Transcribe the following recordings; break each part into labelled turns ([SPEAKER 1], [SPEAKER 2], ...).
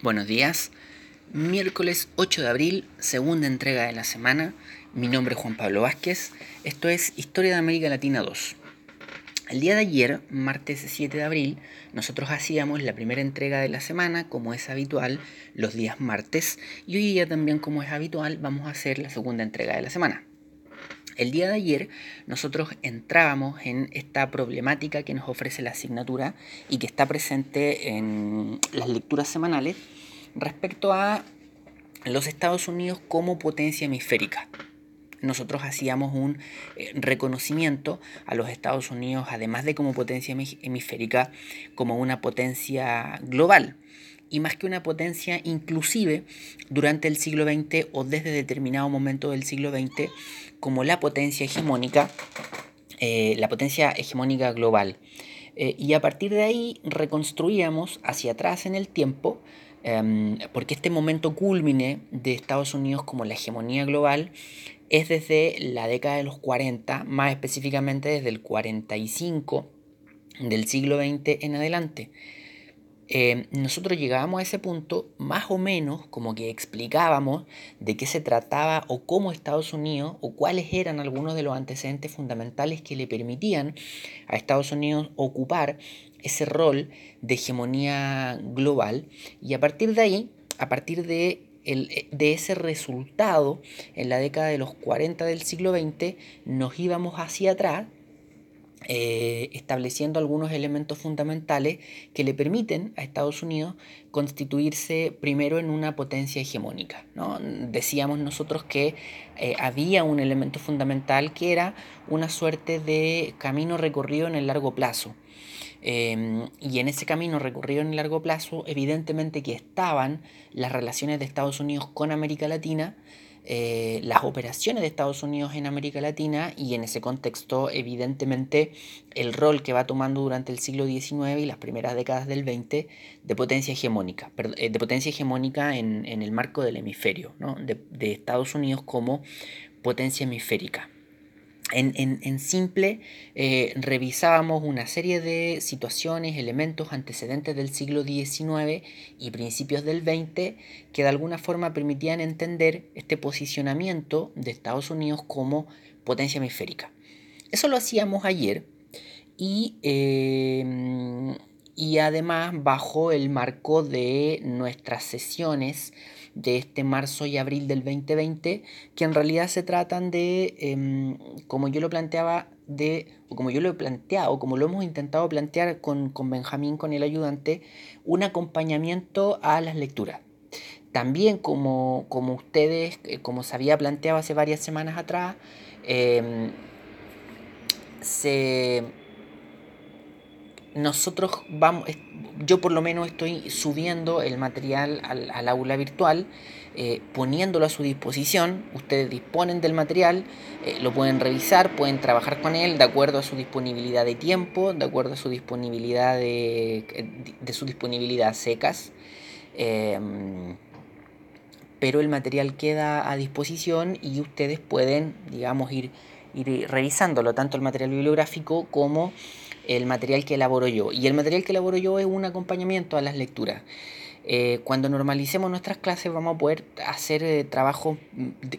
[SPEAKER 1] Buenos días. Miércoles 8 de abril, segunda entrega de la semana. Mi nombre es Juan Pablo Vázquez. Esto es Historia de América Latina 2. El día de ayer, martes 7 de abril, nosotros hacíamos la primera entrega de la semana, como es habitual, los días martes, y hoy día también, como es habitual, vamos a hacer la segunda entrega de la semana. El día de ayer nosotros entrábamos en esta problemática que nos ofrece la asignatura y que está presente en las lecturas semanales respecto a los Estados Unidos como potencia hemisférica. Nosotros hacíamos un eh, reconocimiento a los Estados Unidos, además de como potencia hemisférica, como una potencia global y más que una potencia inclusive durante el siglo XX o desde determinado momento del siglo XX como la potencia hegemónica, eh, la potencia hegemónica global. Eh, y a partir de ahí reconstruíamos hacia atrás en el tiempo, em, porque este momento culmine de Estados Unidos como la hegemonía global es desde la década de los 40, más específicamente desde el 45 del siglo XX en adelante. Eh, nosotros llegábamos a ese punto más o menos como que explicábamos de qué se trataba o cómo Estados Unidos o cuáles eran algunos de los antecedentes fundamentales que le permitían a Estados Unidos ocupar ese rol de hegemonía global. Y a partir de ahí, a partir de de ese resultado en la década de los 40 del siglo XX, nos íbamos hacia atrás eh, estableciendo algunos elementos fundamentales que le permiten a Estados Unidos constituirse primero en una potencia hegemónica. ¿no? Decíamos nosotros que eh, había un elemento fundamental que era una suerte de camino recorrido en el largo plazo. Em, y en ese camino recorrido en el largo plazo, evidentemente que estaban las relaciones de Estados Unidos con América Latina, eh, las operaciones de Estados Unidos en América Latina y en ese contexto evidentemente el rol que va tomando durante el siglo XIX y las primeras décadas del XX de potencia hegemónica, eh, de potencia hegemónica en, el marco del hemisferio, de Estados Unidos como potencia hemisférica. En, simple, eh, revisábamos una serie de situaciones, elementos, antecedentes del siglo XIX y principios del XX que de alguna forma permitían entender este posicionamiento de Estados Unidos como potencia hemisférica. Eso lo hacíamos ayer y, eh, y además bajo el marco de nuestras sesiones de este marzo y abril del 2020, que en realidad se tratan de, em, como yo lo planteaba, de, o como yo lo he planteado, como lo hemos intentado plantear con, Benjamín, con el ayudante, un acompañamiento a las lecturas. También como, como ustedes, eh, como se había planteado hace varias semanas atrás, em, se nosotros vamos, yo por lo menos estoy subiendo el material al, aula virtual, eh, poniéndolo a su disposición. Ustedes disponen del material, eh, lo pueden revisar, pueden trabajar con él de acuerdo a su disponibilidad de tiempo, de acuerdo a su disponibilidad de, de su disponibilidad secas. Em, pero el material queda a disposición y ustedes pueden, digamos, ir, ir revisándolo, tanto el material bibliográfico como el material que elaboro yo. Y el material que elaboro yo es un acompañamiento a las lecturas. Eh, cuando normalicemos nuestras clases vamos a poder hacer eh, trabajo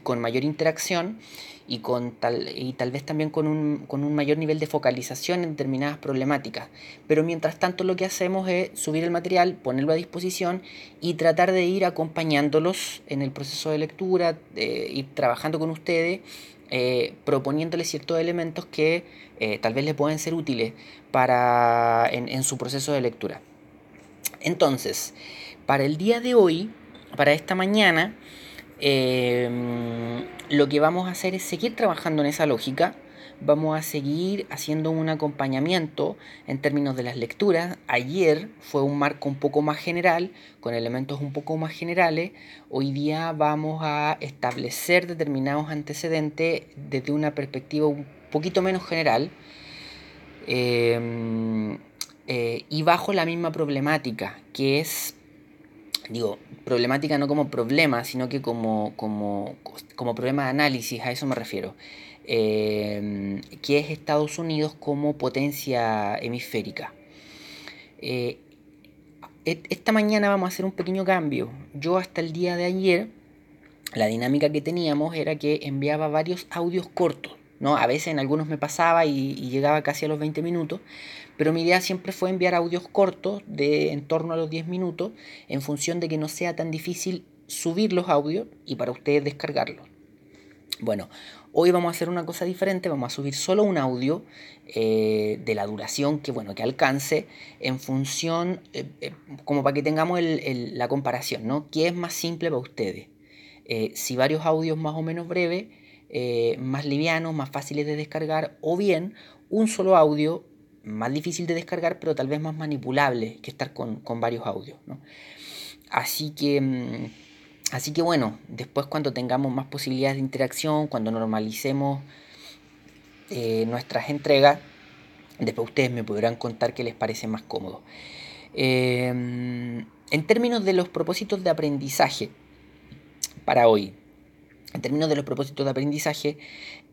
[SPEAKER 1] con mayor interacción y, con tal, y tal vez también con un, con un mayor nivel de focalización en determinadas problemáticas. Pero mientras tanto lo que hacemos es subir el material, ponerlo a disposición y tratar de ir acompañándolos en el proceso de lectura, ir trabajando con ustedes eh, proponiéndole ciertos elementos que eh, tal vez le pueden ser útiles para, en, su proceso de lectura. Entonces, para el día de hoy, para esta mañana, em, lo que vamos a hacer es seguir trabajando en esa lógica vamos a seguir haciendo un acompañamiento en términos de las lecturas. Ayer fue un marco un poco más general, con elementos un poco más generales. Hoy día vamos a establecer determinados antecedentes desde una perspectiva un poquito menos general. Em, eh, y bajo la misma problemática, que es digo, problemática no como problema, sino que como, como, como problema de análisis, a eso me refiero. Em, que es Estados Unidos como potencia hemisférica. Eh, esta mañana vamos a hacer un pequeño cambio. Yo hasta el día de ayer, la dinámica que teníamos era que enviaba varios audios cortos. ¿no? A veces en algunos me pasaba y, llegaba casi a los 20 minutos, pero mi idea siempre fue enviar audios cortos de en torno a los 10 minutos en función de que no sea tan difícil subir los audios y para ustedes descargarlos. Bueno, hoy vamos a hacer una cosa diferente, vamos a subir solo un audio eh, de la duración que, bueno, que alcance en función, eh, eh, como para que tengamos la comparación, ¿no? ¿Qué es más simple para ustedes? si varios audios más o menos breves, más livianos, más fáciles de descargar, o bien un solo audio más difícil de descargar, pero tal vez más manipulable que estar con, con varios audios, ¿no? Así que... Así que bueno, después cuando tengamos más posibilidades de interacción, cuando normalicemos eh, nuestras entregas, después ustedes me podrán contar qué les parece más cómodo. Em, en términos de los propósitos de aprendizaje para hoy, en términos de los propósitos de aprendizaje,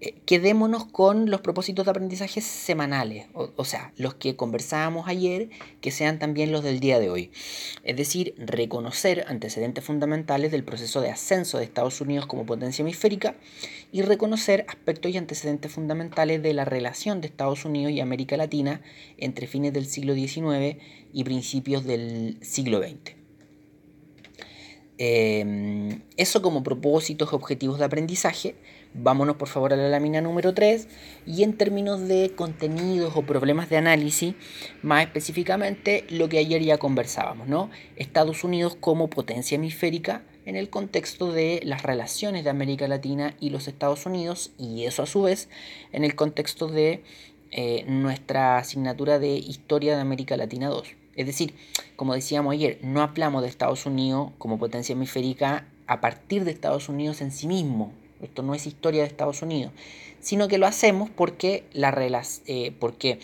[SPEAKER 1] eh, quedémonos con los propósitos de aprendizaje semanales, o, sea, los que conversábamos ayer, que sean también los del día de hoy. Es decir, reconocer antecedentes fundamentales del proceso de ascenso de Estados Unidos como potencia hemisférica y reconocer aspectos y antecedentes fundamentales de la relación de Estados Unidos y América Latina entre fines del siglo XIX y principios del siglo XX. Em, eso como propósitos, objetivos de aprendizaje. Vámonos por favor a la lámina número 3 y en términos de contenidos o problemas de análisis, más específicamente lo que ayer ya conversábamos, ¿no? Estados Unidos como potencia hemisférica en el contexto de las relaciones de América Latina y los Estados Unidos y eso a su vez en el contexto de eh, nuestra asignatura de Historia de América Latina 2. Es decir, como decíamos ayer, no hablamos de Estados Unidos como potencia hemisférica a partir de Estados Unidos en sí mismo. Esto no es historia de Estados Unidos, sino que lo hacemos porque la, eh, porque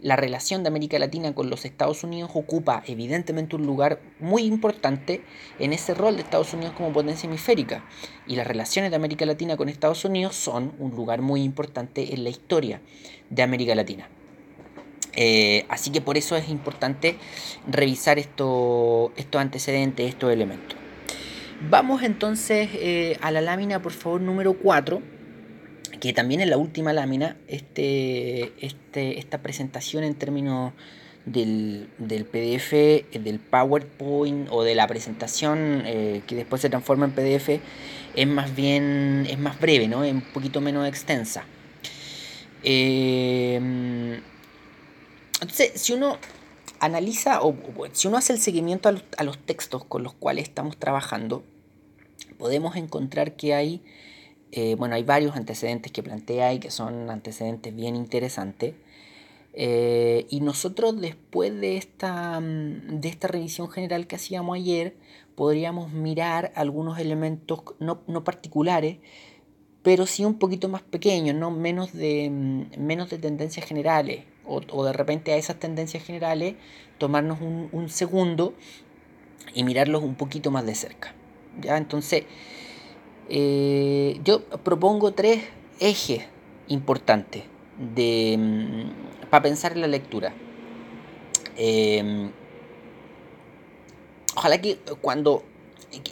[SPEAKER 1] la relación de América Latina con los Estados Unidos ocupa evidentemente un lugar muy importante en ese rol de Estados Unidos como potencia hemisférica. Y las relaciones de América Latina con Estados Unidos son un lugar muy importante en la historia de América Latina. Eh, así que por eso es importante revisar estos antecedentes, estos elementos. Vamos entonces eh, a la lámina, por favor, número 4, que también es la última lámina, este, este, esta presentación en términos del, PDF, del PowerPoint o de la presentación eh, que después se transforma en PDF, es más bien, es más breve, ¿no? es un poquito menos extensa. Entonces, si uno analiza o, si uno hace el seguimiento a los, textos con los cuales estamos trabajando, podemos encontrar que hay, eh, bueno, hay varios antecedentes que plantea y que son antecedentes bien interesantes. Eh, y nosotros después de esta, de esta revisión general que hacíamos ayer, podríamos mirar algunos elementos no, no particulares, pero sí un poquito más pequeños, ¿no? menos, de, menos de tendencias generales o, de repente a esas tendencias generales, tomarnos un, segundo y mirarlos un poquito más de cerca. ¿ya? Entonces, eh, yo propongo tres ejes importantes de, mm, para pensar en la lectura. Em, ojalá que cuando,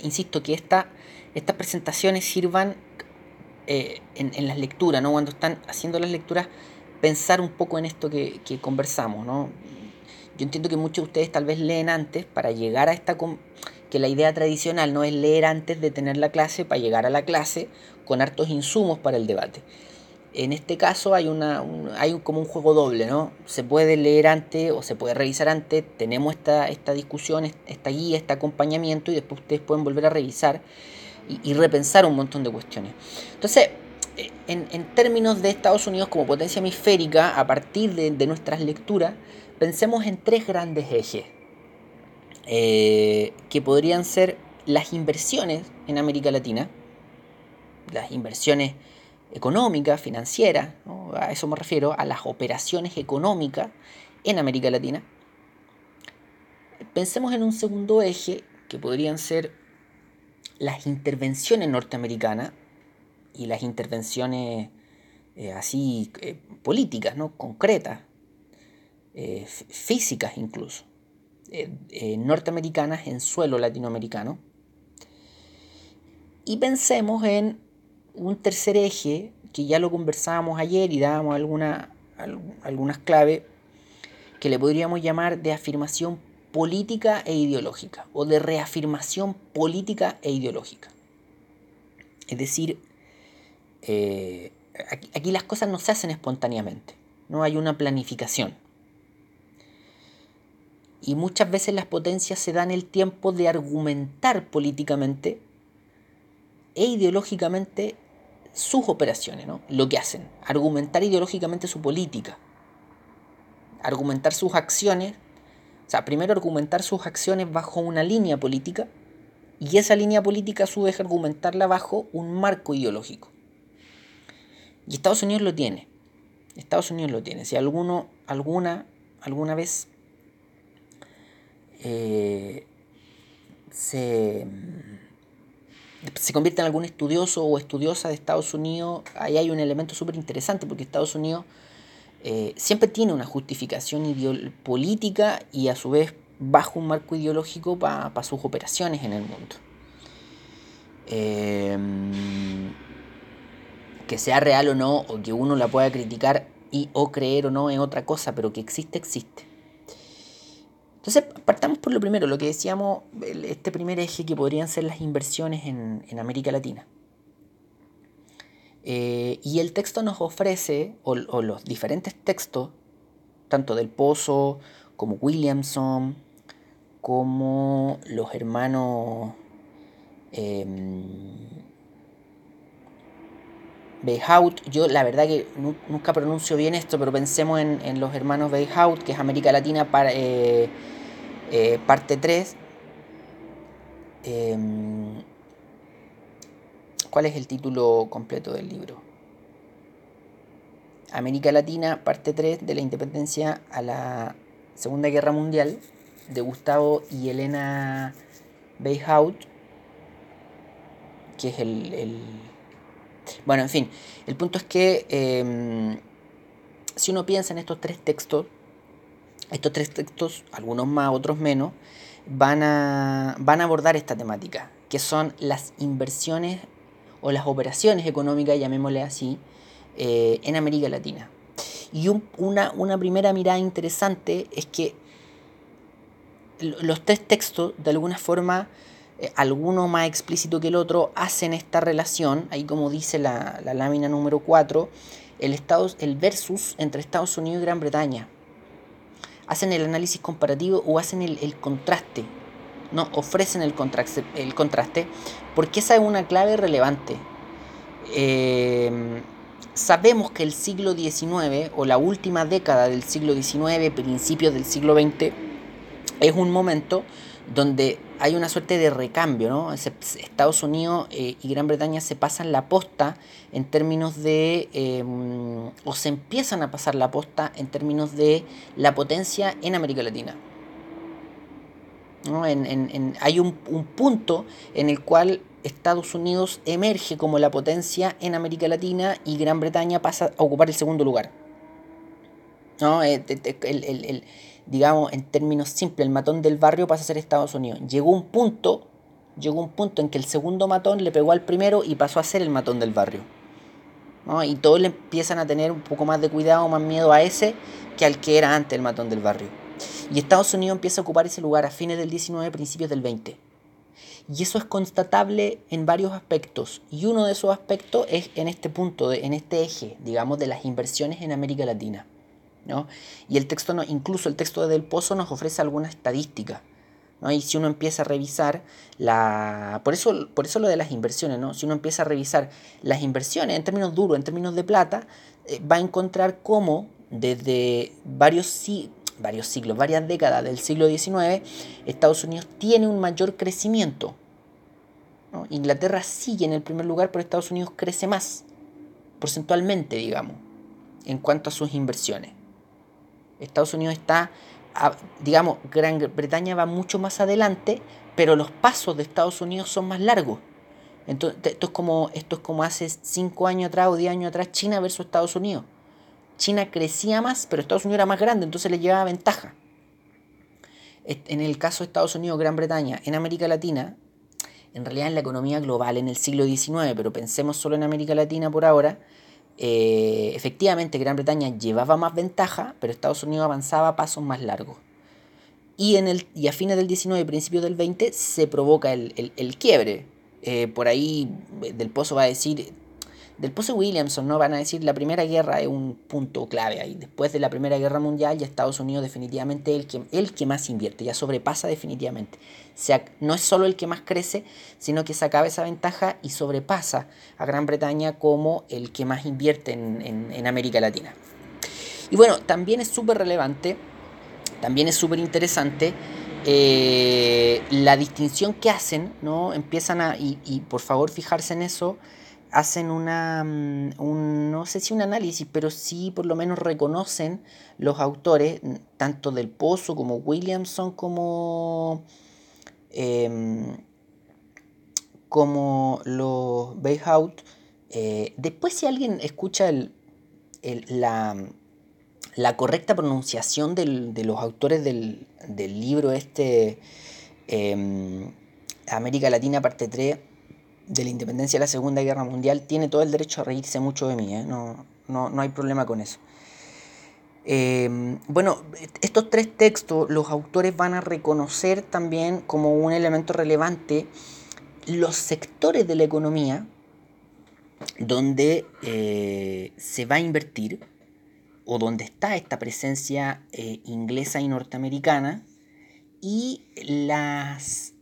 [SPEAKER 1] insisto, que esta, estas presentaciones sirvan eh, en, en, las lecturas, ¿no? cuando están haciendo las lecturas, pensar un poco en esto que, conversamos, ¿no? Yo entiendo que muchos de ustedes tal vez leen antes para llegar a esta... que la idea tradicional no es leer antes de tener la clase para llegar a la clase con hartos insumos para el debate. En este caso hay, una, hay como un juego doble, ¿no? Se puede leer antes o se puede revisar antes, tenemos esta, esta discusión, esta guía, este acompañamiento y después ustedes pueden volver a revisar y, y repensar un montón de cuestiones. Entonces, en, términos de Estados Unidos como potencia hemisférica, a partir de, nuestras lecturas, pensemos en tres grandes ejes, eh, que podrían ser las inversiones en América Latina, las inversiones económicas, financieras, a eso me refiero, a las operaciones económicas en América Latina. Pensemos en un segundo eje, que podrían ser las intervenciones norteamericanas y las intervenciones eh, así eh, políticas, ¿no? concretas, eh, físicas incluso. norteamericanas en suelo latinoamericano. Y pensemos en un tercer eje, que ya lo conversábamos ayer y dábamos alguna, algunas claves, que le podríamos llamar de afirmación política e ideológica, o de reafirmación política e ideológica. Es decir, eh, aquí, las cosas no se hacen espontáneamente, no hay una planificación. Y muchas veces las potencias se dan el tiempo de argumentar políticamente e ideológicamente sus operaciones, ¿no? lo que hacen, argumentar ideológicamente su política, argumentar sus acciones, o sea, primero argumentar sus acciones bajo una línea política y esa línea política a su vez argumentarla bajo un marco ideológico. Y Estados Unidos lo tiene. Estados Unidos lo tiene. Si alguno, alguna, alguna vez eh, se, se convierte en algún estudioso o estudiosa de Estados Unidos, ahí hay un elemento súper interesante porque Estados Unidos eh, siempre tiene una justificación política y a su vez bajo un marco ideológico para sus operaciones en el mundo. Eh, que sea real o no, o que uno la pueda criticar y o creer o no es otra cosa, pero que existe, existe. Entonces, partamos por lo primero, lo que decíamos, este primer eje que podrían ser las inversiones en, América Latina. Eh, y el texto nos ofrece, o, los diferentes textos, tanto del Pozo como Williamson, como los hermanos em, Beihaut, yo la verdad que nunca pronuncio bien esto, pero pensemos en, los hermanos Beihaut, que es América Latina para, eh, eh, parte 3. Em, ¿Cuál es el título completo del libro? América Latina, parte 3, de la independencia a la Segunda Guerra Mundial, de Gustavo y Elena Beihaut, que es el bueno, en fin, el punto es que em, si uno piensa en estos tres textos, estos tres textos, algunos más, otros menos, van a, van a abordar esta temática, que son las inversiones o las operaciones económicas, llamémosle así, eh, en América Latina. Y una, una primera mirada interesante es que los tres textos, de alguna forma, eh, alguno más explícito que el otro, hacen esta relación, ahí como dice la, lámina número 4, el, el versus entre Estados Unidos y Gran Bretaña. Hacen el análisis comparativo o hacen el, contraste, no ofrecen el contraste, el contraste, porque esa es una clave relevante. Eh, sabemos que el siglo XIX o la última década del siglo XIX, principios del siglo XX, es un momento donde hay una suerte de recambio, ¿no? Estados Unidos eh, y Gran Bretaña se pasan la posta en términos de, em, o se empiezan a pasar la posta en términos de la potencia en América Latina. hay un, punto en el cual Estados Unidos emerge como la potencia en América Latina y Gran Bretaña pasa a ocupar el segundo lugar. ¿no? Eh, el, digamos, en términos simples, el matón del barrio pasa a ser Estados Unidos. Llegó un punto, llegó un punto en que el segundo matón le pegó al primero y pasó a ser el matón del barrio. Y todos le empiezan a tener un poco más de cuidado, más miedo a ese que al que era antes el matón del barrio. Y Estados Unidos empieza a ocupar ese lugar a fines del 19, principios del 20. Y eso es constatable en varios aspectos. Y uno de esos aspectos es en este punto, en este eje, digamos, de las inversiones en América Latina. Y el texto, no, incluso el texto de Del Pozo nos ofrece alguna estadística. ¿no? Y si uno empieza a revisar la... Por eso, por eso lo de las inversiones, ¿no? Si uno empieza a revisar las inversiones en términos duros, en términos de plata, eh, va a encontrar cómo desde varios, varios siglos, varias décadas del siglo XIX, Estados Unidos tiene un mayor crecimiento. Inglaterra sigue en el primer lugar, pero Estados Unidos crece más, porcentualmente, digamos, en cuanto a sus inversiones. Estados Unidos está, digamos, Gran Bretaña va mucho más adelante, pero los pasos de Estados Unidos son más largos. Entonces, esto es como, esto es como hace 5 años atrás o 10 años atrás, China versus Estados Unidos. China crecía más, pero Estados Unidos era más grande, entonces le llevaba ventaja. en el caso de Estados Unidos, Gran Bretaña, en América Latina, en realidad en la economía global en el siglo XIX, pero pensemos solo en América Latina por ahora, eh, efectivamente Gran Bretaña llevaba más ventaja, pero Estados Unidos avanzaba pasos más largos. Y, en el, y a fines del 19 y principios del 20 se provoca el, quiebre. Eh, por ahí Del Pozo va a decir, del Pozo Williamson, ¿no? Van a decir la Primera Guerra es un punto clave ahí. Después de la Primera Guerra Mundial, ya Estados Unidos definitivamente es el que, el que más invierte, ya sobrepasa definitivamente. Sea, no es solo el que más crece, sino que se acaba esa ventaja y sobrepasa a Gran Bretaña como el que más invierte en, América Latina. Y bueno, también es súper relevante, también es súper interesante eh, la distinción que hacen, ¿no? Empiezan a, y por favor fijarse en eso, hacen una, mm, un, no sé si un análisis, pero sí por lo menos reconocen los autores, tanto del Pozo como Williamson, como, em, como los Bayhout. Eh, después si alguien escucha el, la, la, correcta pronunciación de los autores del, libro este, em, América Latina parte 3, de la independencia de la Segunda Guerra Mundial tiene todo el derecho a reírse mucho de mí, ¿eh? no, no, hay problema con eso. Em, bueno, estos tres textos los autores van a reconocer también como un elemento relevante los sectores de la economía donde eh, se va a invertir o donde está esta presencia eh, inglesa y norteamericana y las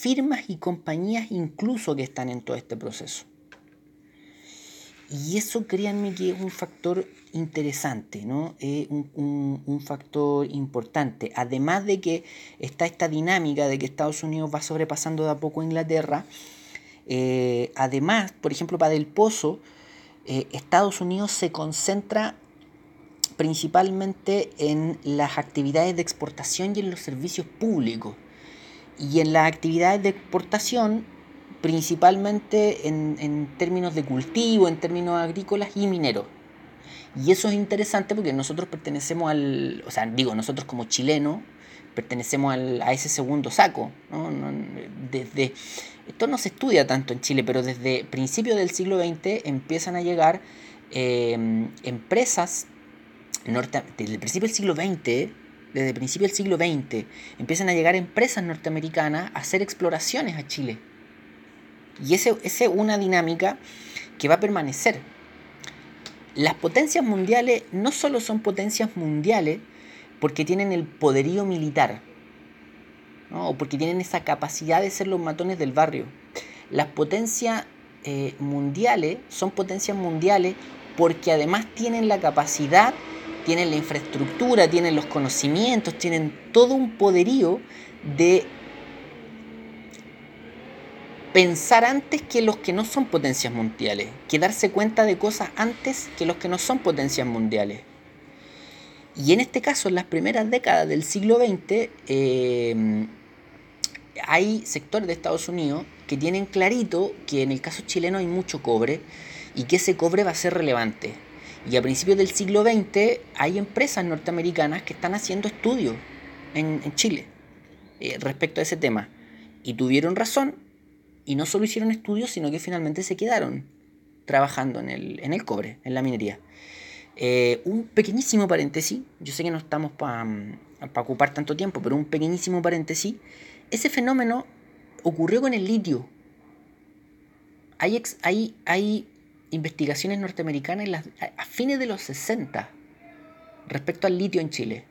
[SPEAKER 1] firmas y compañías incluso que están en todo este proceso. Y eso créanme que es un factor interesante, ¿no? Es un, factor importante. Además de que está esta dinámica de que Estados Unidos va sobrepasando de a poco a Inglaterra, eh, además, por ejemplo, para Del Pozo, eh, Estados Unidos se concentra principalmente en las actividades de exportación y en los servicios públicos y en las actividades de exportación, principalmente en, términos de cultivo, en términos agrícolas y mineros. Y eso es interesante porque nosotros pertenecemos al, o sea, digo, nosotros como chilenos pertenecemos al, a ese segundo saco. Desde, esto no se estudia tanto en Chile, pero desde principios del siglo XX empiezan a llegar eh, empresas, norte, desde el principio del siglo XX, desde el principio del siglo XX, empiezan a llegar empresas norteamericanas a hacer exploraciones a Chile. Y esa es una dinámica que va a permanecer. Las potencias mundiales no solo son potencias mundiales porque tienen el poderío militar, o porque tienen esa capacidad de ser los matones del barrio. Las potencias eh, mundiales son potencias mundiales porque además tienen la capacidad tienen la infraestructura, tienen los conocimientos, tienen todo un poderío de pensar antes que los que no son potencias mundiales, que darse cuenta de cosas antes que los que no son potencias mundiales. Y en este caso, en las primeras décadas del siglo XX, eh, hay sectores de Estados Unidos que tienen clarito que en el caso chileno hay mucho cobre y que ese cobre va a ser relevante. Y a principios del siglo XX hay empresas norteamericanas que están haciendo estudios en, Chile eh, respecto a ese tema. Y tuvieron razón, y no solo hicieron estudios, sino que finalmente se quedaron trabajando en el, cobre, en la minería. Eh, un pequeñísimo paréntesis, yo sé que no estamos para ocupar tanto tiempo, pero un pequeñísimo paréntesis, ese fenómeno ocurrió con el litio. Hay investigaciones norteamericanas a fines de los 60 respecto al litio en Chile.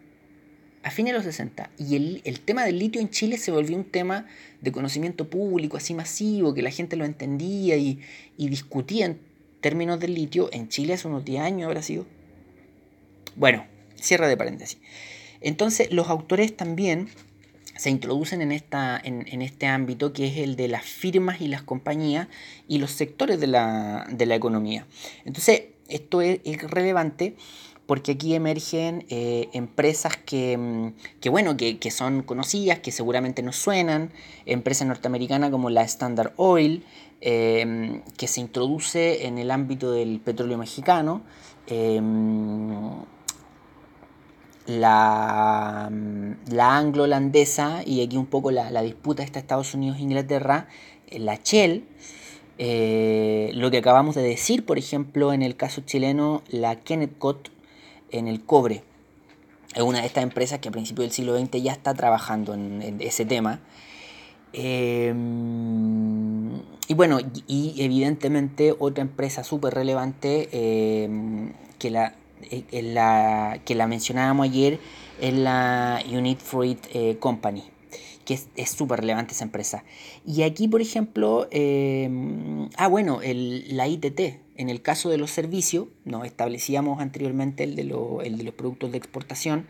[SPEAKER 1] A fines de los 60. Y el, tema del litio en Chile se volvió un tema de conocimiento público, así masivo, que la gente lo entendía y, discutía en términos del litio. En Chile hace unos 10 años habrá sido. Bueno, cierra de paréntesis. Entonces, los autores también se introducen en, esta, en, este ámbito que es el de las firmas y las compañías y los sectores de la, economía. Entonces, esto es, relevante porque aquí emergen eh, empresas que, mm, bueno, que, son conocidas, que seguramente nos suenan, empresas norteamericanas como la Standard Oil, em, que se introduce en el ámbito del petróleo mexicano, em, la, la anglo-holandesa, y aquí un poco la, la disputa está Estados Unidos-Inglaterra, la Shell, eh, lo que acabamos de decir, por ejemplo, en el caso chileno, la Kennecott en el cobre. Es una de estas empresas que a principios del siglo XX ya está trabajando en, ese tema. Eh, y bueno, y, evidentemente otra empresa súper relevante eh, que, la, la, que la mencionábamos ayer es la Unit Fruit Company que es súper relevante esa empresa. Y aquí, por ejemplo, em, ah, bueno, el, la ITT, en el caso de los servicios, nos establecíamos anteriormente el de, el de los productos de exportación,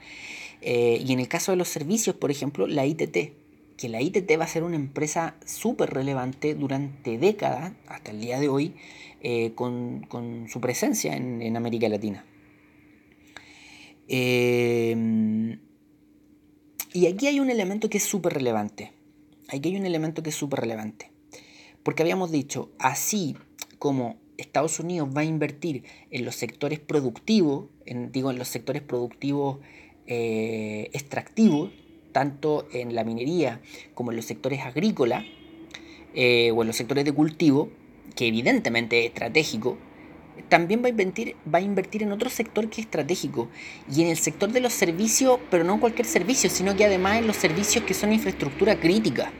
[SPEAKER 1] eh, y en el caso de los servicios, por ejemplo, la ITT, que la ITT va a ser una empresa súper relevante durante décadas, hasta el día de hoy, eh, con, con, su presencia en, en América Latina. Eh, y aquí hay un elemento que es súper relevante. Aquí hay un elemento que es súper relevante. Porque habíamos dicho, así como Estados Unidos va a invertir en los sectores productivos, en, digo, en los sectores productivos eh, extractivos, tanto en la minería como en los sectores agrícolas eh, o en los sectores de cultivo, que evidentemente es estratégico, también va a, invertir, va a invertir en otro sector que es estratégico y en el sector de los servicios, pero no en cualquier servicio, sino que además en los servicios que son infraestructura crítica.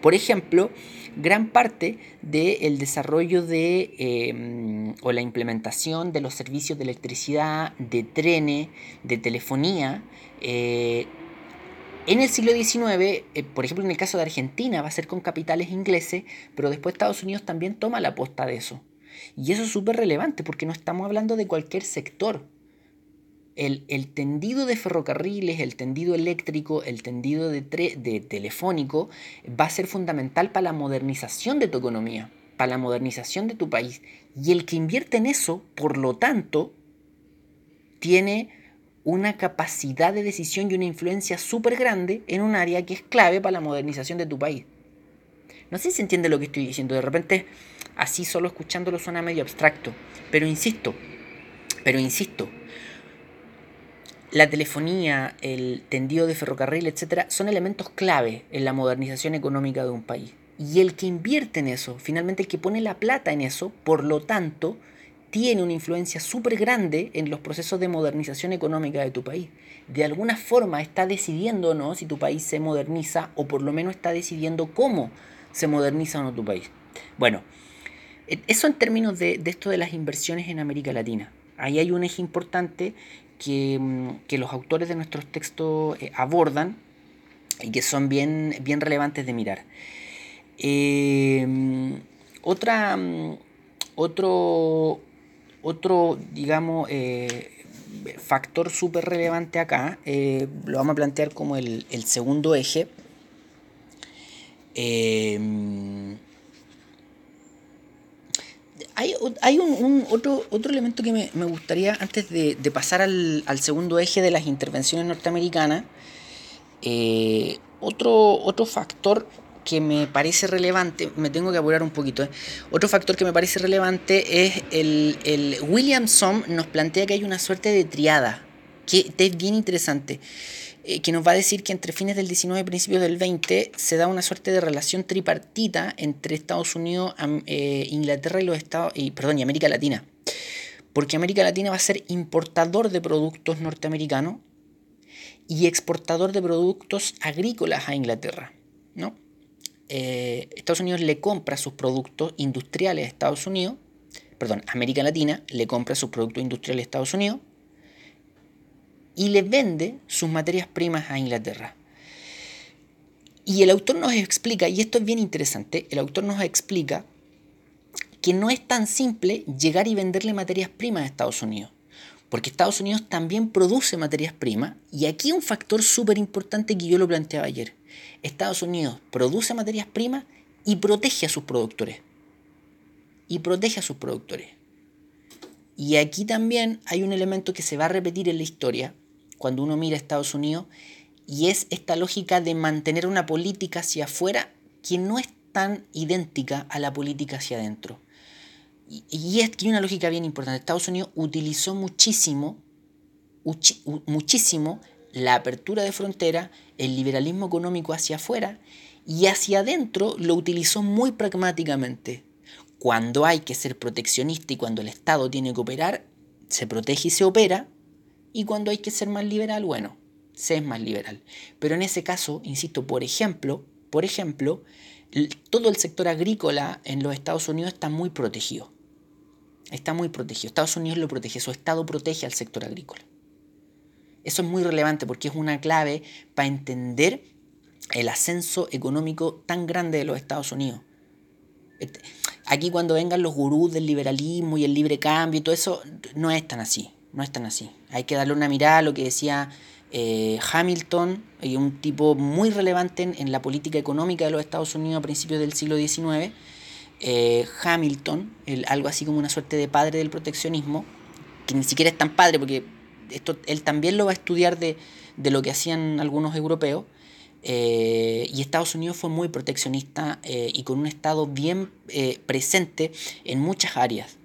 [SPEAKER 1] Por ejemplo, gran parte del desarrollo de em, o la implementación de los servicios de electricidad, de trenes, de telefonía, eh, en el siglo XIX, eh, por ejemplo en el caso de Argentina, va a ser con capitales ingleses, pero después Estados Unidos también toma la posta de eso. Y eso es súper relevante porque no estamos hablando de cualquier sector. El, tendido de ferrocarriles, el tendido eléctrico, el tendido de, de telefónico va a ser fundamental para la modernización de tu economía, para la modernización de tu país. Y el que invierte en eso, por lo tanto, tiene una capacidad de decisión y una influencia súper grande en un área que es clave para la modernización de tu país. No sé si se entiende lo que estoy diciendo. De repente así solo escuchándolo suena medio abstracto. Pero insisto, pero insisto, la telefonía, el tendido de ferrocarril, etcétera, son elementos clave en la modernización económica de un país. Y el que invierte en eso, finalmente el que pone la plata en eso, por lo tanto, tiene una influencia súper grande en los procesos de modernización económica de tu país. De alguna forma está decidiendo no si tu país se moderniza o por lo menos está decidiendo cómo se moderniza o no tu país. Bueno, eso en términos de, esto de las inversiones en América Latina. Ahí hay un eje importante que, mm, los autores de nuestros textos eh, abordan y que son bien, bien relevantes de mirar. Eh, otra, mm, otro, otro, digamos, eh, factor súper relevante acá, lo vamos a plantear como el, el segundo eje, hay, un, otro, otro elemento que me, gustaría, antes de, pasar al, segundo eje de las intervenciones norteamericanas, eh, otro, otro factor que me parece relevante, me tengo que apurar un poquito, eh, otro factor que me parece relevante es el, el Williamson nos plantea que hay una suerte de triada, que es bien interesante. Eh, que nos va a decir que entre fines del 19 y principios del 20 se da una suerte de relación tripartita entre Estados Unidos, eh, Inglaterra y los Estados y perdón, y América Latina. Porque América Latina va a ser importador de productos norteamericanos y exportador de productos agrícolas a Inglaterra, ¿no? Eh, Estados Unidos le compra sus productos industriales a Estados Unidos, perdón, América Latina le compra sus productos industriales a Estados Unidos y le vende sus materias primas a Inglaterra. Y el autor nos explica, y esto es bien interesante, el autor nos explica que no es tan simple llegar y venderle materias primas a Estados Unidos, porque Estados Unidos también produce materias primas, y aquí un factor súper importante que yo lo planteaba ayer. Estados Unidos produce materias primas y protege a sus productores. Y protege a sus productores. Y aquí también hay un elemento que se va a repetir en la historia, cuando uno mira a Estados Unidos y es esta lógica de mantener una política hacia afuera que no es tan idéntica a la política hacia adentro. Y, es que una lógica bien importante. Estados Unidos utilizó muchísimo, muchísimo la apertura de frontera, el liberalismo económico hacia afuera y hacia adentro lo utilizó muy pragmáticamente. Cuando hay que ser proteccionista y cuando el Estado tiene que operar, se protege y se opera. Y cuando hay que ser más liberal, bueno, se es más liberal. Pero en ese caso, insisto, por ejemplo, por ejemplo, todo el sector agrícola en los Estados Unidos está muy protegido. Está muy protegido. Estados Unidos lo protege, su Estado protege al sector agrícola. Eso es muy relevante porque es una clave para entender el ascenso económico tan grande de los Estados Unidos. Este, aquí cuando vengan los gurús del liberalismo y el libre cambio y todo eso, no es tan así, no es tan así. Hay que darle una mirada a lo que decía eh, Hamilton, un tipo muy relevante en, la política económica de los Estados Unidos a principios del siglo XIX. Eh, Hamilton, algo así como una suerte de padre del proteccionismo, que ni siquiera es tan padre porque esto, él también lo va a estudiar de, lo que hacían algunos europeos. Eh, y Estados Unidos fue muy proteccionista eh, y con un Estado bien presente en muchas áreas.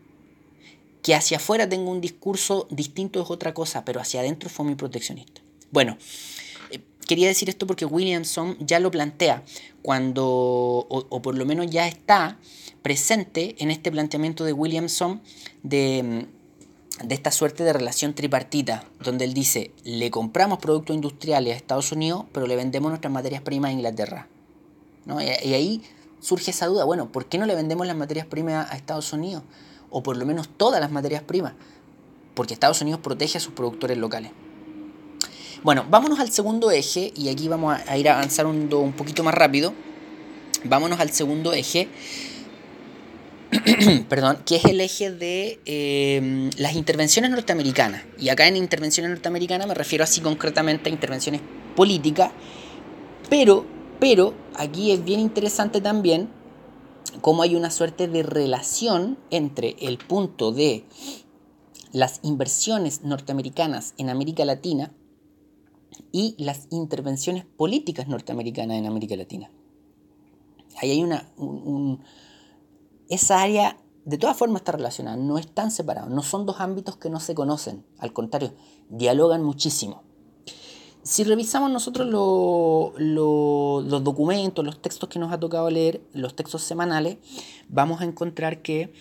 [SPEAKER 1] Que hacia afuera tenga un discurso distinto es otra cosa, pero hacia adentro fue muy proteccionista. Bueno, quería decir esto porque Williamson ya lo plantea cuando, o por lo menos ya está presente en este planteamiento de Williamson de de esta suerte de relación tripartita, donde él dice, le compramos productos industriales a Estados Unidos, pero le vendemos nuestras materias primas a Inglaterra. ¿no? Y, ahí surge esa duda, bueno, ¿por qué no le vendemos las materias primas a Estados Unidos? O por lo menos todas las materias primas, porque Estados Unidos protege a sus productores locales. Bueno, vámonos al segundo eje, y aquí vamos a ir avanzando un poquito más rápido. Vámonos al segundo eje, perdón, que es el eje de em, las intervenciones norteamericanas. Y acá en intervenciones norteamericanas me refiero así concretamente a intervenciones políticas, pero, pero aquí es bien interesante también cómo hay una suerte de relación entre el punto de las inversiones norteamericanas en América Latina y las intervenciones políticas norteamericanas en América Latina. Ahí hay una, esa área de todas formas está relacionada, no están separados, no son dos ámbitos que no se conocen, al contrario, dialogan muchísimo. Si revisamos nosotros los documentos, los textos que nos ha tocado leer, los textos semanales, vamos a encontrar que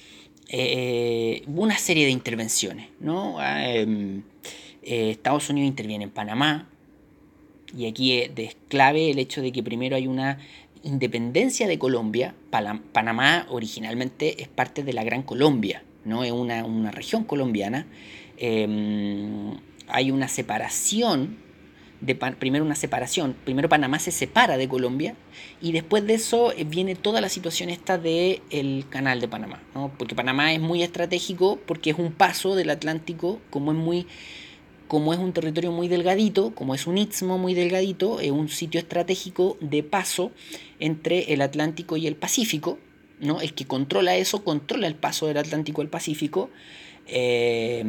[SPEAKER 1] eh, una serie de intervenciones. ¿no? Ah, em, eh, Estados Unidos interviene en Panamá, y aquí es clave el hecho de que primero hay una independencia de Colombia, Panamá originalmente es parte de la Gran Colombia, ¿no? es una, región colombiana. Em, hay una separación, de, primero una separación, primero Panamá se separa de Colombia y después de eso eh, viene toda la situación esta del el canal de Panamá, porque Panamá es muy estratégico porque es un paso del Atlántico, como es muy como es un territorio muy delgadito, como es un istmo muy delgadito, es un sitio estratégico de paso entre el Atlántico y el Pacífico, ¿no? El que controla eso, controla el paso del Atlántico al Pacífico. Eh,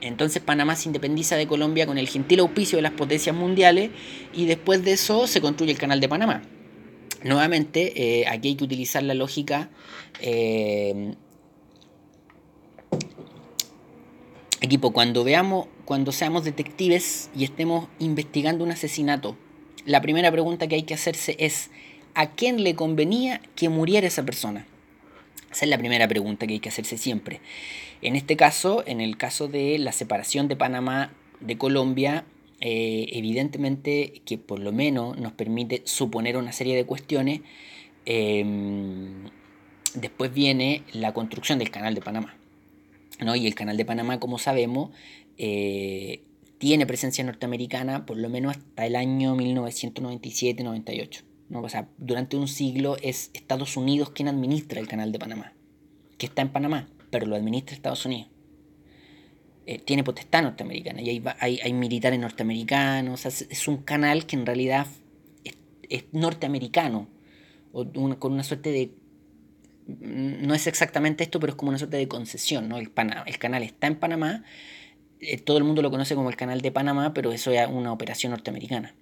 [SPEAKER 1] entonces Panamá se independiza de Colombia con el gentil auspicio de las potencias mundiales y después de eso se construye el canal de Panamá. Nuevamente, eh, aquí hay que utilizar la lógica eh, Equipo, cuando veamos, cuando seamos detectives y estemos investigando un asesinato, la primera pregunta que hay que hacerse es, ¿a quién le convenía que muriera esa persona? Esa es la primera pregunta que hay que hacerse siempre. En este caso, en el caso de la separación de Panamá de Colombia, eh, evidentemente que por lo menos nos permite suponer una serie de cuestiones. Em, después viene la construcción del canal de Panamá. Y el canal de Panamá, como sabemos, eh, tiene presencia norteamericana por lo menos hasta el año 1997-98. ¿no? O sea, durante un siglo es Estados Unidos quien administra el canal de Panamá, que está en Panamá, pero lo administra Estados Unidos. Eh, tiene potestad norteamericana y hay, hay, militares norteamericanos. es, un canal que en realidad es, norteamericano, o con una suerte de no es exactamente esto, pero es como una suerte de concesión, ¿no? El, el canal está en Panamá, eh, todo el mundo lo conoce como el canal de Panamá, pero eso es una operación norteamericana.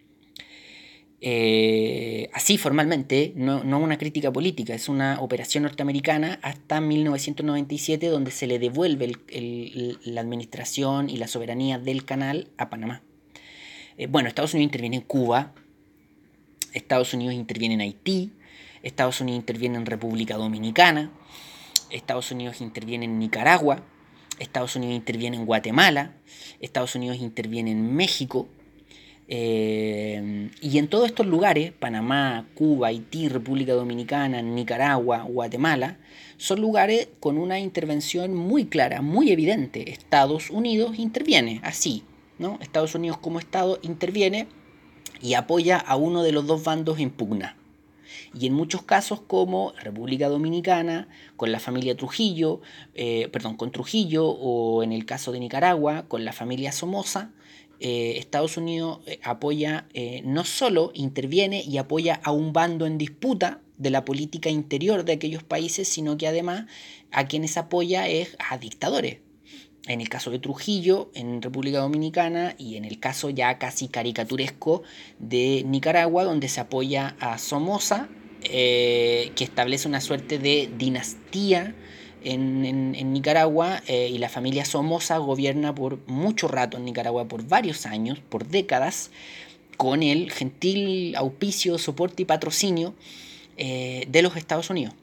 [SPEAKER 1] Eh, así formalmente, no, no, una crítica política, es una operación norteamericana hasta 1997 donde se le devuelve la administración y la soberanía del canal a Panamá. Eh, bueno, Estados Unidos interviene en Cuba, Estados Unidos interviene en Haití, Estados Unidos interviene en República Dominicana, Estados Unidos interviene en Nicaragua, Estados Unidos interviene en Guatemala, Estados Unidos interviene en México, eh, y en todos estos lugares, Panamá, Cuba, Haití, República Dominicana, Nicaragua, Guatemala, son lugares con una intervención muy clara, muy evidente. Estados Unidos interviene, así, ¿no? Estados Unidos como Estado interviene y apoya a uno de los dos bandos en pugna. Y en muchos casos como República Dominicana, con la familia Trujillo, eh, perdón, con Trujillo, o en el caso de Nicaragua, con la familia Somoza, eh, Estados Unidos eh, apoya, no solo interviene y apoya a un bando en disputa de la política interior de aquellos países, sino que además a quienes apoya es a dictadores, en el caso de Trujillo, en República Dominicana, y en el caso ya casi caricaturesco de Nicaragua, donde se apoya a Somoza, eh, que establece una suerte de dinastía en, Nicaragua, eh, y la familia Somoza gobierna por mucho rato en Nicaragua, por varios años, por décadas, con el gentil auspicio, soporte y patrocinio eh, de los Estados Unidos.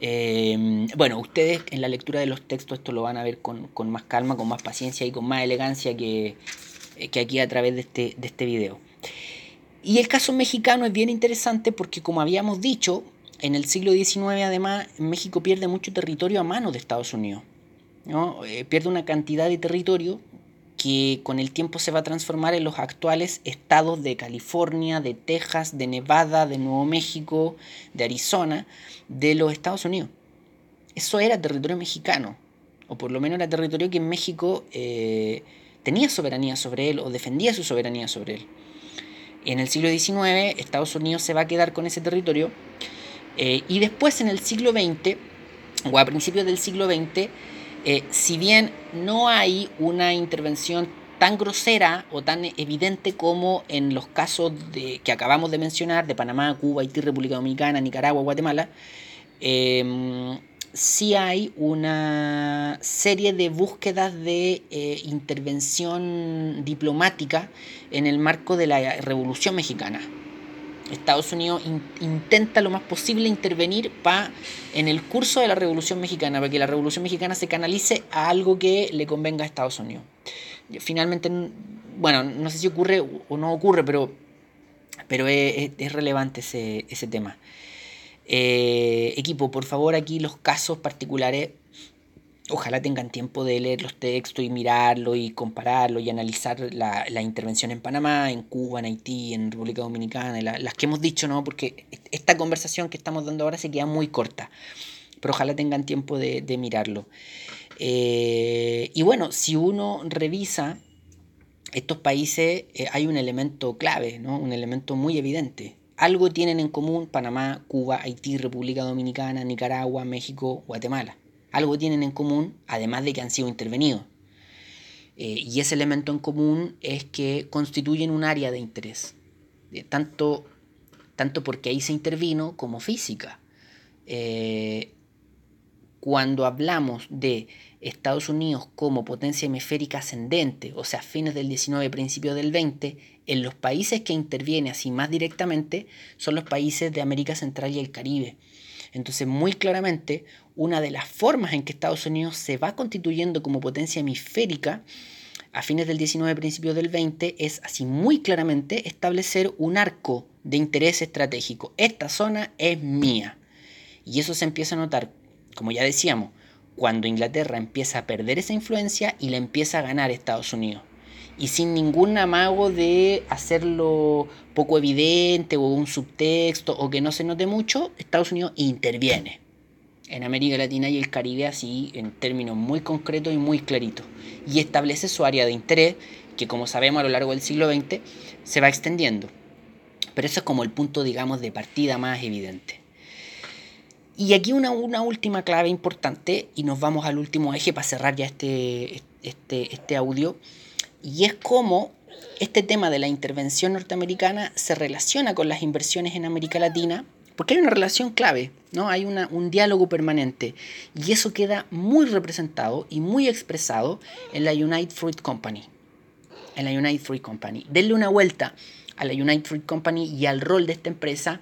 [SPEAKER 1] Em, bueno, ustedes en la lectura de los textos esto lo van a ver con, más calma, con más paciencia y con más elegancia que, eh, que aquí a través de este, de este video. Y el caso mexicano es bien interesante porque como habíamos dicho, en el siglo XIX además México pierde mucho territorio a manos de Estados Unidos. ¿no? Eh, pierde una cantidad de territorio que con el tiempo se va a transformar en los actuales estados de California, de Texas, de Nevada, de Nuevo México, de Arizona, de los Estados Unidos. Eso era territorio mexicano, o por lo menos era territorio que en México eh, tenía soberanía sobre él o defendía su soberanía sobre él. En el siglo XIX Estados Unidos se va a quedar con ese territorio eh, y después en el siglo XX, o a principios del siglo XX, eh, si bien no hay una intervención tan grosera o tan evidente como en los casos de, que acabamos de mencionar, de Panamá, Cuba, Haití, República Dominicana, Nicaragua, Guatemala, eh, sí hay una serie de búsquedas de eh, intervención diplomática en el marco de la Revolución Mexicana. Estados Unidos intenta lo más posible intervenir pa, en el curso de la Revolución Mexicana, para que la Revolución Mexicana se canalice a algo que le convenga a Estados Unidos. Finalmente, bueno, no sé si ocurre o no ocurre, pero, pero es, relevante ese, ese tema. Eh, equipo, por favor, aquí los casos particulares ojalá tengan tiempo de leer los textos y mirarlo y compararlo y analizar la, intervención en Panamá, en Cuba, en Haití, en República Dominicana, las que hemos dicho, ¿no? Porque esta conversación que estamos dando ahora se queda muy corta, pero ojalá tengan tiempo de, mirarlo. Eh, y bueno, si uno revisa estos países, eh, hay un elemento clave, ¿no? Un elemento muy evidente. Algo tienen en común Panamá, Cuba, Haití, República Dominicana, Nicaragua, México, Guatemala algo tienen en común, además de que han sido intervenidos. Eh, y ese elemento en común es que constituyen un área de interés, tanto, tanto porque ahí se intervino como física. Eh, cuando hablamos de Estados Unidos como potencia hemisférica ascendente, o sea, fines del 19, principios del 20, en los países que interviene así más directamente son los países de América Central y el Caribe. Entonces, muy claramente, una de las formas en que Estados Unidos se va constituyendo como potencia hemisférica a fines del 19, principios del 20, es así muy claramente establecer un arco de interés estratégico. Esta zona es mía. Y eso se empieza a notar, como ya decíamos, cuando Inglaterra empieza a perder esa influencia y la empieza a ganar Estados Unidos y sin ningún amago de hacerlo poco evidente o un subtexto o que no se note mucho, Estados Unidos interviene en América Latina y el Caribe así en términos muy concretos y muy claritos y establece su área de interés que como sabemos a lo largo del siglo XX se va extendiendo. Pero eso es como el punto, digamos, de partida más evidente. Y aquí una, una última clave importante, y nos vamos al último eje para cerrar ya este, este, este audio, y es cómo este tema de la intervención norteamericana se relaciona con las inversiones en América Latina, porque hay una relación clave, ¿no? hay un diálogo permanente, y eso queda muy representado y muy expresado en la United Fruit Company. en la United Fruit Company. Denle una vuelta a la United Fruit Company y al rol de esta empresa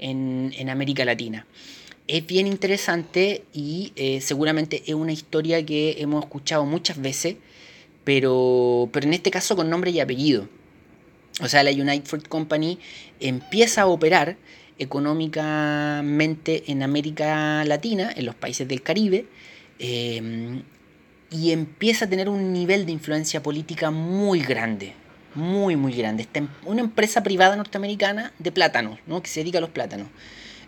[SPEAKER 1] en, América Latina. Es bien interesante y eh, seguramente es una historia que hemos escuchado muchas veces, pero, pero en este caso con nombre y apellido. O sea, la United Fruit Company empieza a operar económicamente en América Latina, en los países del Caribe, eh, y empieza a tener un nivel de influencia política muy grande, muy, muy grande. Está una empresa privada norteamericana de plátanos, ¿no? que se dedica a los plátanos.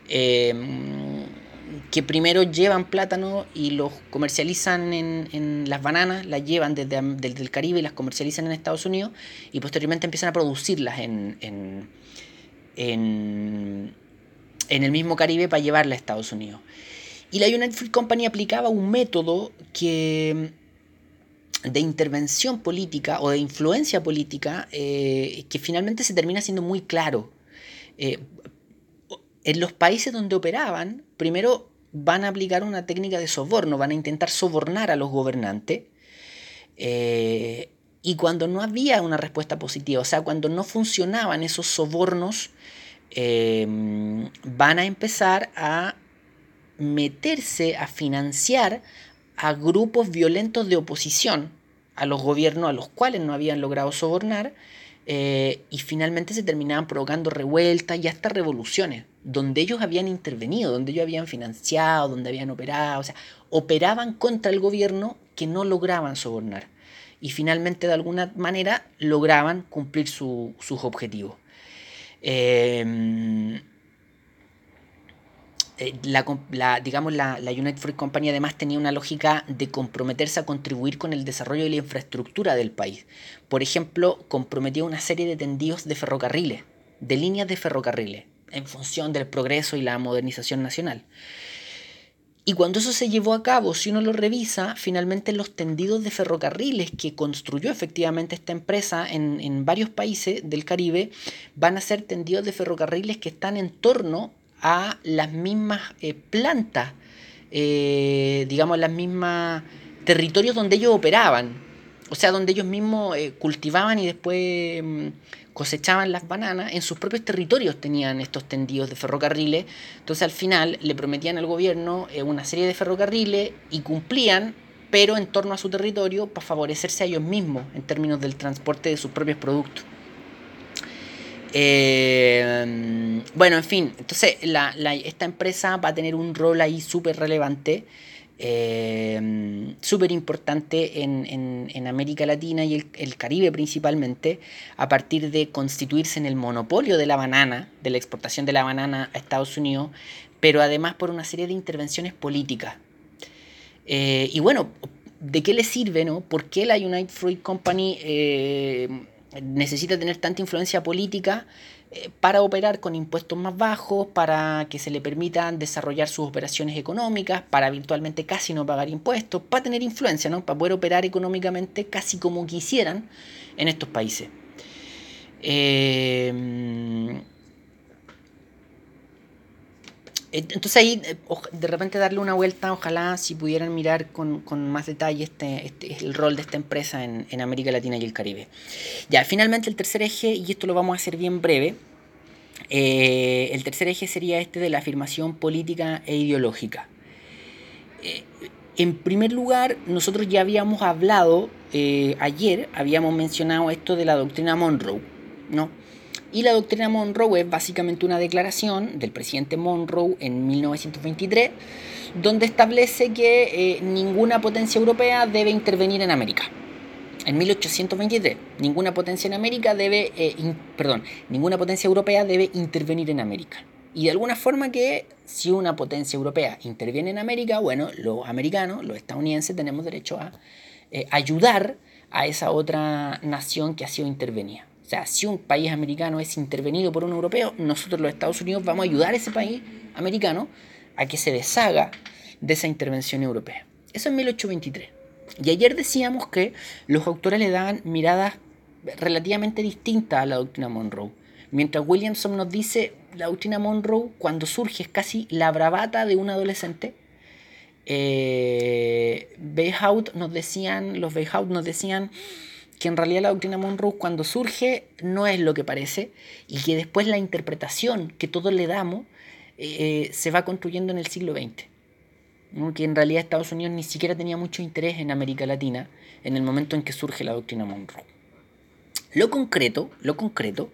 [SPEAKER 1] Eh, que primero llevan plátanos y los comercializan en, las bananas, las llevan desde, el Caribe y las comercializan en Estados Unidos y posteriormente empiezan a producirlas en, en, en, el mismo Caribe para llevarlas a Estados Unidos. Y la United Fruit Company aplicaba un método que de intervención política o de influencia política eh, que finalmente se termina siendo muy claro. Eh, en los países donde operaban, primero van a aplicar una técnica de soborno, van a intentar sobornar a los gobernantes. Eh, y cuando no había una respuesta positiva, o sea, cuando no funcionaban esos sobornos, van a empezar a meterse a financiar a grupos violentos de oposición a los gobiernos a los cuales no habían logrado sobornar eh, y finalmente se terminaban provocando revueltas y hasta revoluciones, donde ellos habían intervenido, donde ellos habían financiado, donde habían operado, o sea, operaban contra el gobierno que no lograban sobornar y finalmente de alguna manera lograban cumplir sus objetivos. Eh, eh, la, digamos, la, la, United Fruit Company además tenía una lógica de comprometerse a contribuir con el desarrollo de la infraestructura del país. Por ejemplo, comprometía una serie de tendidos de ferrocarriles, de líneas de ferrocarriles, en función del progreso y la modernización nacional. Y cuando eso se llevó a cabo, si uno lo revisa, finalmente los tendidos de ferrocarriles que construyó efectivamente esta empresa en, en varios países del Caribe van a ser tendidos de ferrocarriles que están en torno a las mismas eh, plantas, eh, digamos, las mismas territorios donde ellos operaban. O sea, donde ellos mismos eh, cultivaban y después mm, cosechaban las bananas, en sus propios territorios tenían estos tendidos de ferrocarriles. Entonces al final le prometían al gobierno una serie de ferrocarriles y cumplían, pero en torno a su territorio para favorecerse a ellos mismos en términos del transporte de sus propios productos. Eh, bueno, en fin, entonces esta empresa va a tener un rol ahí súper relevante, eh, súper importante en, América Latina y el, Caribe principalmente, a partir de constituirse en el monopolio de la banana, de la exportación de la banana a Estados Unidos, pero además por una serie de intervenciones políticas. Eh, y bueno, ¿de qué le sirve, no? ¿Por qué la United Fruit Company necesita tener tanta influencia política eh, para operar con impuestos más bajos, para que se le permitan desarrollar sus operaciones económicas, para virtualmente casi no pagar impuestos, para tener influencia, ¿no? para poder operar económicamente casi como quisieran en estos países. Eh, entonces ahí eh, de repente darle una vuelta, ojalá si pudieran mirar con, más detalle este, este, el rol de esta empresa en, América Latina y el Caribe. Ya, finalmente el tercer eje, y esto lo vamos a hacer bien breve, eh, el tercer eje sería este de la afirmación política e ideológica. Eh, en primer lugar, nosotros ya habíamos hablado ayer, habíamos mencionado esto de la doctrina Monroe, ¿no? Y la doctrina Monroe es básicamente una declaración del presidente Monroe en 1923, donde establece que eh, ninguna potencia europea debe intervenir en América. En 1823, ninguna potencia en América debe, eh, perdón, ninguna potencia europea debe intervenir en América. Y de alguna forma que si una potencia europea interviene en América, bueno, los americanos, los estadounidenses, tenemos derecho a eh, ayudar a esa otra nación que ha sido intervenida. O sea, si un país americano es intervenido por un europeo, nosotros los Estados Unidos vamos a ayudar a ese país americano a que se deshaga de esa intervención europea. Eso en 1823. Y ayer decíamos que los autores le daban miradas relativamente distintas a la doctrina Monroe. Mientras Williamson nos dice, la doctrina Monroe cuando surge es casi la bravata de un adolescente. Eh, nos decían, los Beyhout nos decían, que en realidad la doctrina Monroe cuando surge no es lo que parece y que después la interpretación que todos le damos eh, se va construyendo en el siglo XX. Que en realidad Estados Unidos ni siquiera tenía mucho interés en América Latina en el momento en que surge la doctrina Monroe. Lo concreto, lo concreto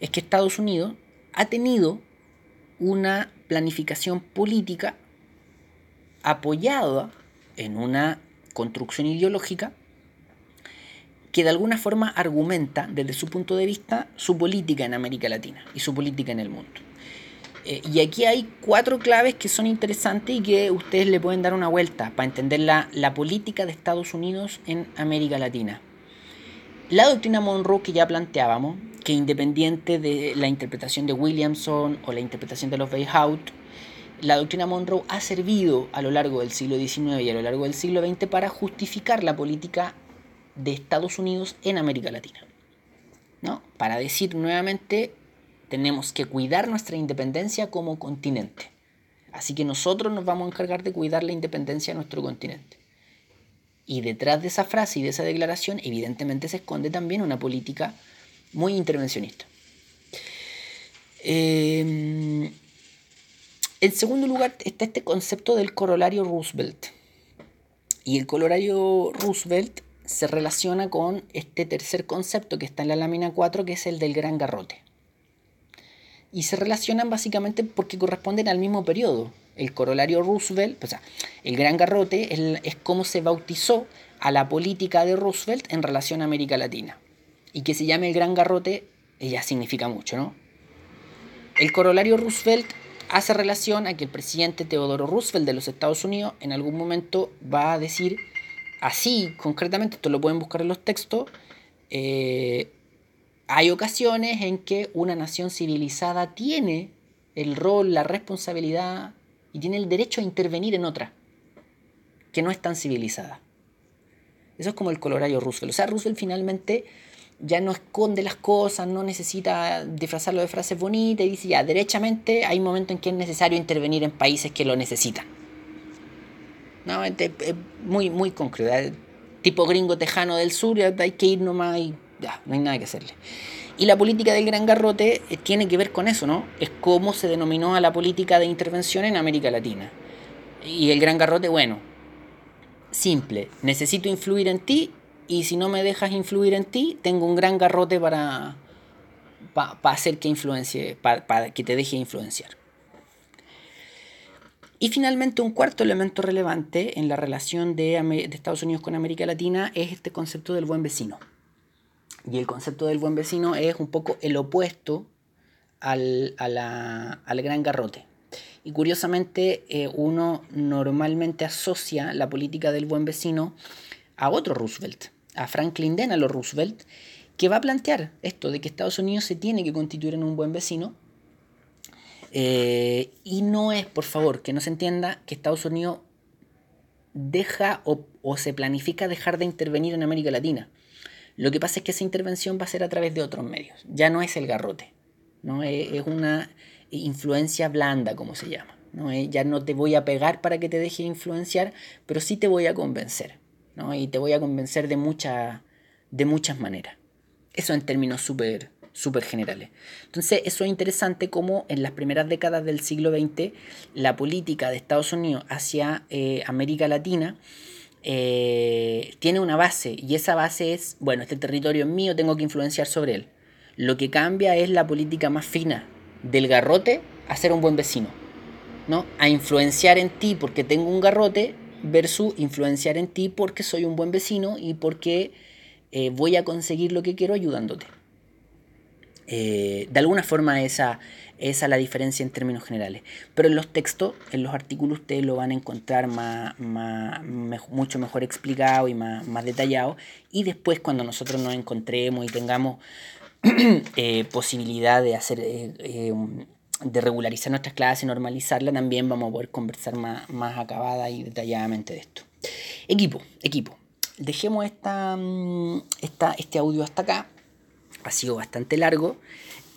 [SPEAKER 1] es que Estados Unidos ha tenido una planificación política apoyada en una construcción ideológica que de alguna forma argumenta desde su punto de vista su política en América Latina y su política en el mundo. Eh, y aquí hay cuatro claves que son interesantes y que ustedes le pueden dar una vuelta para entender la, la política de Estados Unidos en América Latina. La doctrina Monroe que ya planteábamos, que independiente de la interpretación de Williamson o la interpretación de los Weishaupt, la doctrina Monroe ha servido a lo largo del siglo XIX y a lo largo del siglo XX para justificar la política de Estados Unidos en América Latina. ¿no? Para decir nuevamente, tenemos que cuidar nuestra independencia como continente. Así que nosotros nos vamos a encargar de cuidar la independencia de nuestro continente. Y detrás de esa frase y de esa declaración, evidentemente se esconde también una política muy intervencionista. Em, en segundo lugar está este concepto del corolario Roosevelt. Y el corolario Roosevelt se relaciona con este tercer concepto que está en la lámina 4, que es el del gran garrote. Y se relacionan básicamente porque corresponden al mismo periodo. El corolario Roosevelt, o sea, el gran garrote es, es cómo se bautizó a la política de Roosevelt en relación a América Latina. Y que se llame el gran garrote ya significa mucho, ¿no? El corolario Roosevelt hace relación a que el presidente Teodoro Roosevelt de los Estados Unidos en algún momento va a decir Así, concretamente, esto lo pueden buscar en los textos, eh, hay ocasiones en que una nación civilizada tiene el rol, la responsabilidad y tiene el derecho a intervenir en otra que no es tan civilizada. Eso es como el colorario Roosevelt. O sea, Roosevelt finalmente ya no esconde las cosas, no necesita disfrazarlo de frases bonitas y dice ya, derechamente hay momentos en que es necesario intervenir en países que lo necesitan. No, es, muy, muy concreto. Tipo gringo tejano del sur, hay que ir nomás y ya, no hay nada que hacerle. Y la política del gran garrote eh, tiene que ver con eso, ¿no? Es cómo se denominó a la política de intervención en América Latina. Y el gran garrote, bueno, simple, necesito influir en ti y si no me dejas influir en ti, tengo un gran garrote para, para, hacer que influencie, para, para que te deje influenciar. Y finalmente un cuarto elemento relevante en la relación de, Estados Unidos con América Latina es este concepto del buen vecino. Y el concepto del buen vecino es un poco el opuesto al, gran garrote. Y curiosamente eh, uno normalmente asocia la política del buen vecino a otro Roosevelt, a Franklin Delano Roosevelt, que va a plantear esto de que Estados Unidos se tiene que constituir en un buen vecino eh, y no es, por favor, que no se entienda que Estados Unidos deja o, se planifica dejar de intervenir en América Latina. Lo que pasa es que esa intervención va a ser a través de otros medios. Ya no es el garrote, ¿no? es, una influencia blanda, como se llama. ¿no? ya no te voy a pegar para que te deje influenciar, pero sí te voy a convencer. ¿no? Y te voy a convencer de, mucha, de muchas maneras. Eso en términos súper súper generales. Entonces, eso es interesante como en las primeras décadas del siglo XX la política de Estados Unidos hacia eh, América Latina eh, tiene una base y esa base es, bueno, este territorio es mío, tengo que influenciar sobre él. Lo que cambia es la política más fina del garrote a ser un buen vecino, ¿no? A influenciar en ti porque tengo un garrote versus influenciar en ti porque soy un buen vecino y porque eh, voy a conseguir lo que quiero ayudándote. Eh, de alguna forma esa, esa es la diferencia en términos generales. Pero en los textos, en los artículos, ustedes lo van a encontrar más, mucho mejor explicado y más, detallado. Y después cuando nosotros nos encontremos y tengamos eh, posibilidad de hacer... Eh, de regularizar nuestras clases, normalizarla, también vamos a poder conversar más, más acabada y detalladamente de esto. Equipo, equipo. Dejemos esta, mm, esta, este audio hasta acá ha sido bastante largo.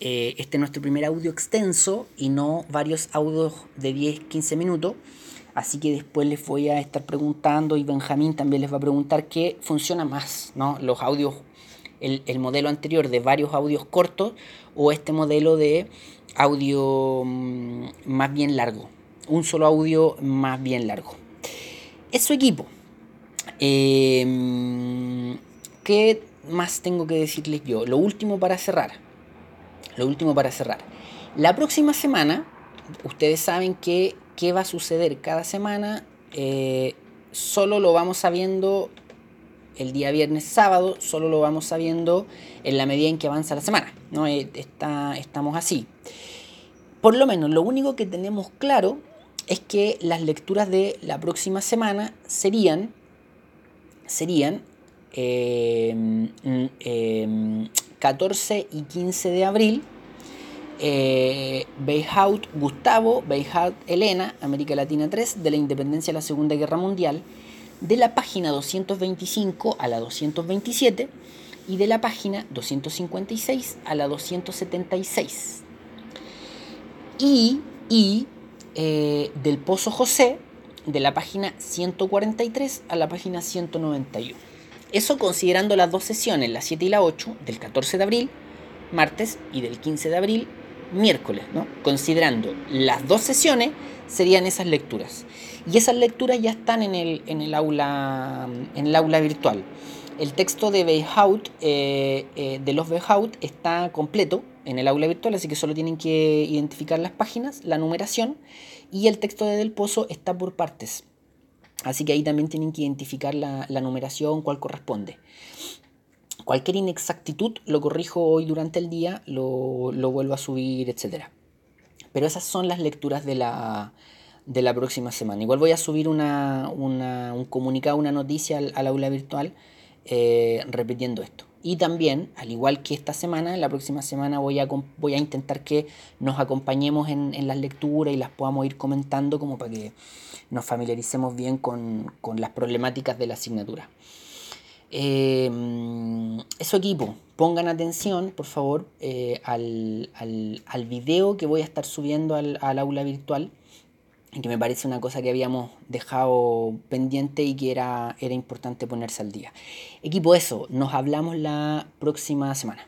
[SPEAKER 1] Eh, este es nuestro primer audio extenso y no varios audios de 10-15 minutos. Así que después les voy a estar preguntando y Benjamín también les va a preguntar qué funciona más, ¿no? Los audios el, modelo anterior de varios audios cortos o este modelo de audio mm, más bien largo. Un solo audio más bien largo. Es su equipo. Em, ¿Qué más tengo que decirles yo? Lo último para cerrar. Lo último para cerrar. La próxima semana, ustedes saben que qué va a suceder cada semana. Eh, solo lo vamos sabiendo el día viernes, sábado, solo lo vamos sabiendo en la medida en que avanza la semana. ¿no? Eh, está, estamos así. Por lo menos, lo único que tenemos claro es que las lecturas de la próxima semana serían, serían 14 em, em, y 15 de abril. Eh, Gustavo, Beihaut Elena, América Latina 3, de la independencia de la Segunda Guerra Mundial, de la página 225 a la 227 y de la página 256 a la 276. Y, y eh, del Pozo José, de la página 143 a la página 191. Eso considerando las dos sesiones, la 7 y la 8, del 14 de abril, martes, y del 15 de abril, miércoles, ¿no? Considerando las dos sesiones, serían esas lecturas. Y esas lecturas ya están en el, en el, aula, en el aula virtual. El texto de Beihaut, eh, eh, de los Beihaut, está completo en el aula virtual, así que solo tienen que identificar las páginas, la numeración, y el texto de Del Pozo está por partes. Así que ahí también tienen que identificar la, numeración, cuál corresponde. Cualquier inexactitud lo corrijo hoy durante el día, lo, vuelvo a subir, etc. Pero esas son las lecturas de la, de la próxima semana. Igual voy a subir una, un comunicado, una noticia al, aula virtual eh, repitiendo esto. Y también, al igual que esta semana, la próxima semana voy a, voy a intentar que nos acompañemos en, en las lecturas y las podamos ir comentando como para que nos familiaricemos bien con, las problemáticas de la asignatura. Eh, eso equipo, pongan atención, por favor, eh, al, al, video que voy a estar subiendo al, al aula virtual que me parece una cosa que habíamos dejado pendiente y que era, era importante ponerse al día. Equipo, eso, nos hablamos la próxima semana.